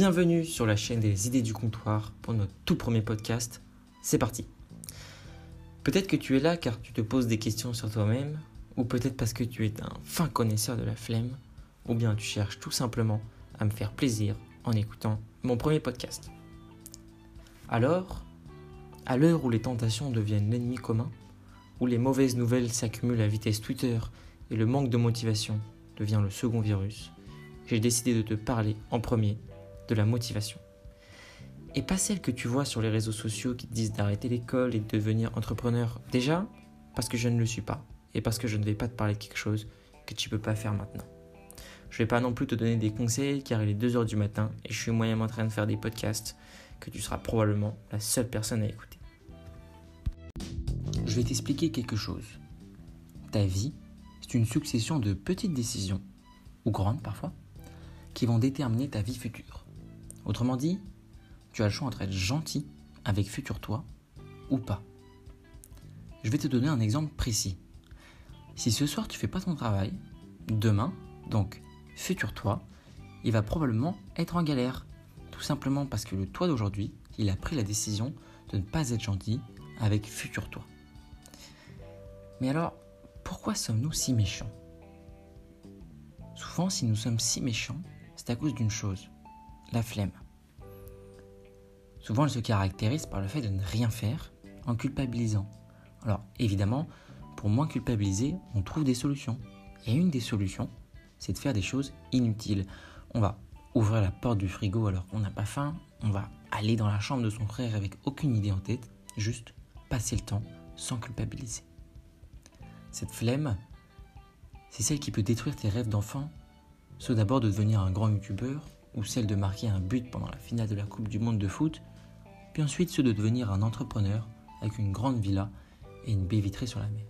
Bienvenue sur la chaîne des idées du comptoir pour notre tout premier podcast. C'est parti. Peut-être que tu es là car tu te poses des questions sur toi-même, ou peut-être parce que tu es un fin connaisseur de la flemme, ou bien tu cherches tout simplement à me faire plaisir en écoutant mon premier podcast. Alors, à l'heure où les tentations deviennent l'ennemi commun, où les mauvaises nouvelles s'accumulent à vitesse Twitter et le manque de motivation devient le second virus, j'ai décidé de te parler en premier de la motivation. Et pas celle que tu vois sur les réseaux sociaux qui te disent d'arrêter l'école et de devenir entrepreneur. Déjà, parce que je ne le suis pas. Et parce que je ne vais pas te parler de quelque chose que tu ne peux pas faire maintenant. Je ne vais pas non plus te donner des conseils car il est 2h du matin et je suis moyennement en train de faire des podcasts que tu seras probablement la seule personne à écouter. Je vais t'expliquer quelque chose. Ta vie, c'est une succession de petites décisions, ou grandes parfois, qui vont déterminer ta vie future. Autrement dit, tu as le choix entre être gentil avec futur toi ou pas. Je vais te donner un exemple précis. Si ce soir tu fais pas ton travail, demain, donc futur toi, il va probablement être en galère. Tout simplement parce que le toi d'aujourd'hui, il a pris la décision de ne pas être gentil avec futur toi. Mais alors, pourquoi sommes-nous si méchants? Souvent, si nous sommes si méchants, c'est à cause d'une chose, la flemme. Souvent, elle se caractérise par le fait de ne rien faire en culpabilisant. Alors, évidemment, pour moins culpabiliser, on trouve des solutions. Et une des solutions, c'est de faire des choses inutiles. On va ouvrir la porte du frigo alors qu'on n'a pas faim, on va aller dans la chambre de son frère avec aucune idée en tête, juste passer le temps sans culpabiliser. Cette flemme, c'est celle qui peut détruire tes rêves d'enfant, ceux d'abord de devenir un grand youtubeur, ou celle de marquer un but pendant la finale de la Coupe du Monde de foot, puis ensuite ceux de devenir un entrepreneur avec une grande villa et une baie vitrée sur la mer.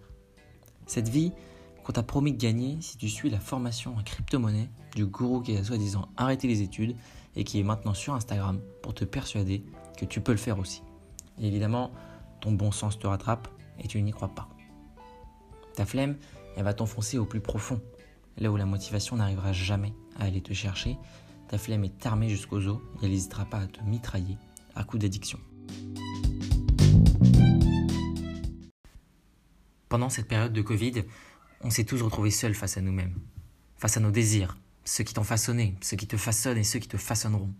Cette vie qu'on t'a promis de gagner si tu suis la formation en crypto-monnaie du gourou qui a soi-disant arrêté les études et qui est maintenant sur Instagram pour te persuader que tu peux le faire aussi. Évidemment, ton bon sens te rattrape et tu n'y crois pas. Ta flemme, elle va t'enfoncer au plus profond, là où la motivation n'arrivera jamais à aller te chercher ta flemme est armée jusqu'aux os et elle n'hésitera pas à te mitrailler à coups d'addiction. Pendant cette période de Covid, on s'est tous retrouvés seuls face à nous-mêmes, face à nos désirs, ceux qui t'ont façonné, ceux qui te façonnent et ceux qui te façonneront.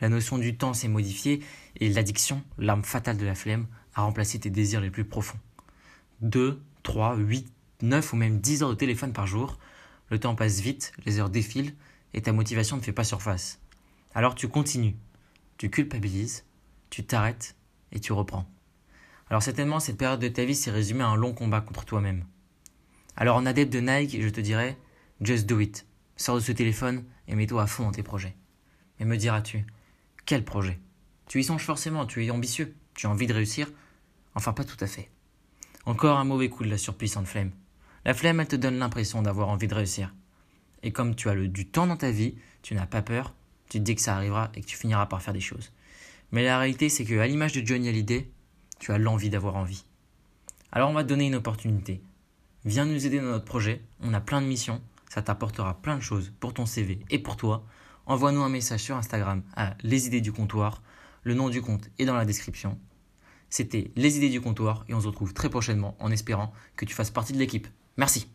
La notion du temps s'est modifiée et l'addiction, l'arme fatale de la flemme, a remplacé tes désirs les plus profonds. 2, 3, 8, 9 ou même 10 heures de téléphone par jour, le temps passe vite, les heures défilent et ta motivation ne fait pas surface. Alors tu continues, tu culpabilises, tu t'arrêtes et tu reprends. Alors certainement cette période de ta vie s'est résumée à un long combat contre toi-même. Alors en adepte de Nike, je te dirais, just do it. Sors de ce téléphone et mets-toi à fond dans tes projets. Mais me diras-tu, quel projet? Tu y songes forcément, tu es ambitieux, tu as envie de réussir? Enfin pas tout à fait. Encore un mauvais coup de la surpuissante flemme. La flemme, elle te donne l'impression d'avoir envie de réussir. Et comme tu as le, du temps dans ta vie, tu n'as pas peur, tu te dis que ça arrivera et que tu finiras par faire des choses. Mais la réalité, c'est que à l'image de Johnny Hallyday, tu as l'envie d'avoir envie. Alors on va te donner une opportunité. Viens nous aider dans notre projet, on a plein de missions, ça t'apportera plein de choses pour ton CV et pour toi. Envoie-nous un message sur Instagram à Les idées du comptoir. Le nom du compte est dans la description. C'était Les idées du comptoir et on se retrouve très prochainement en espérant que tu fasses partie de l'équipe. Merci.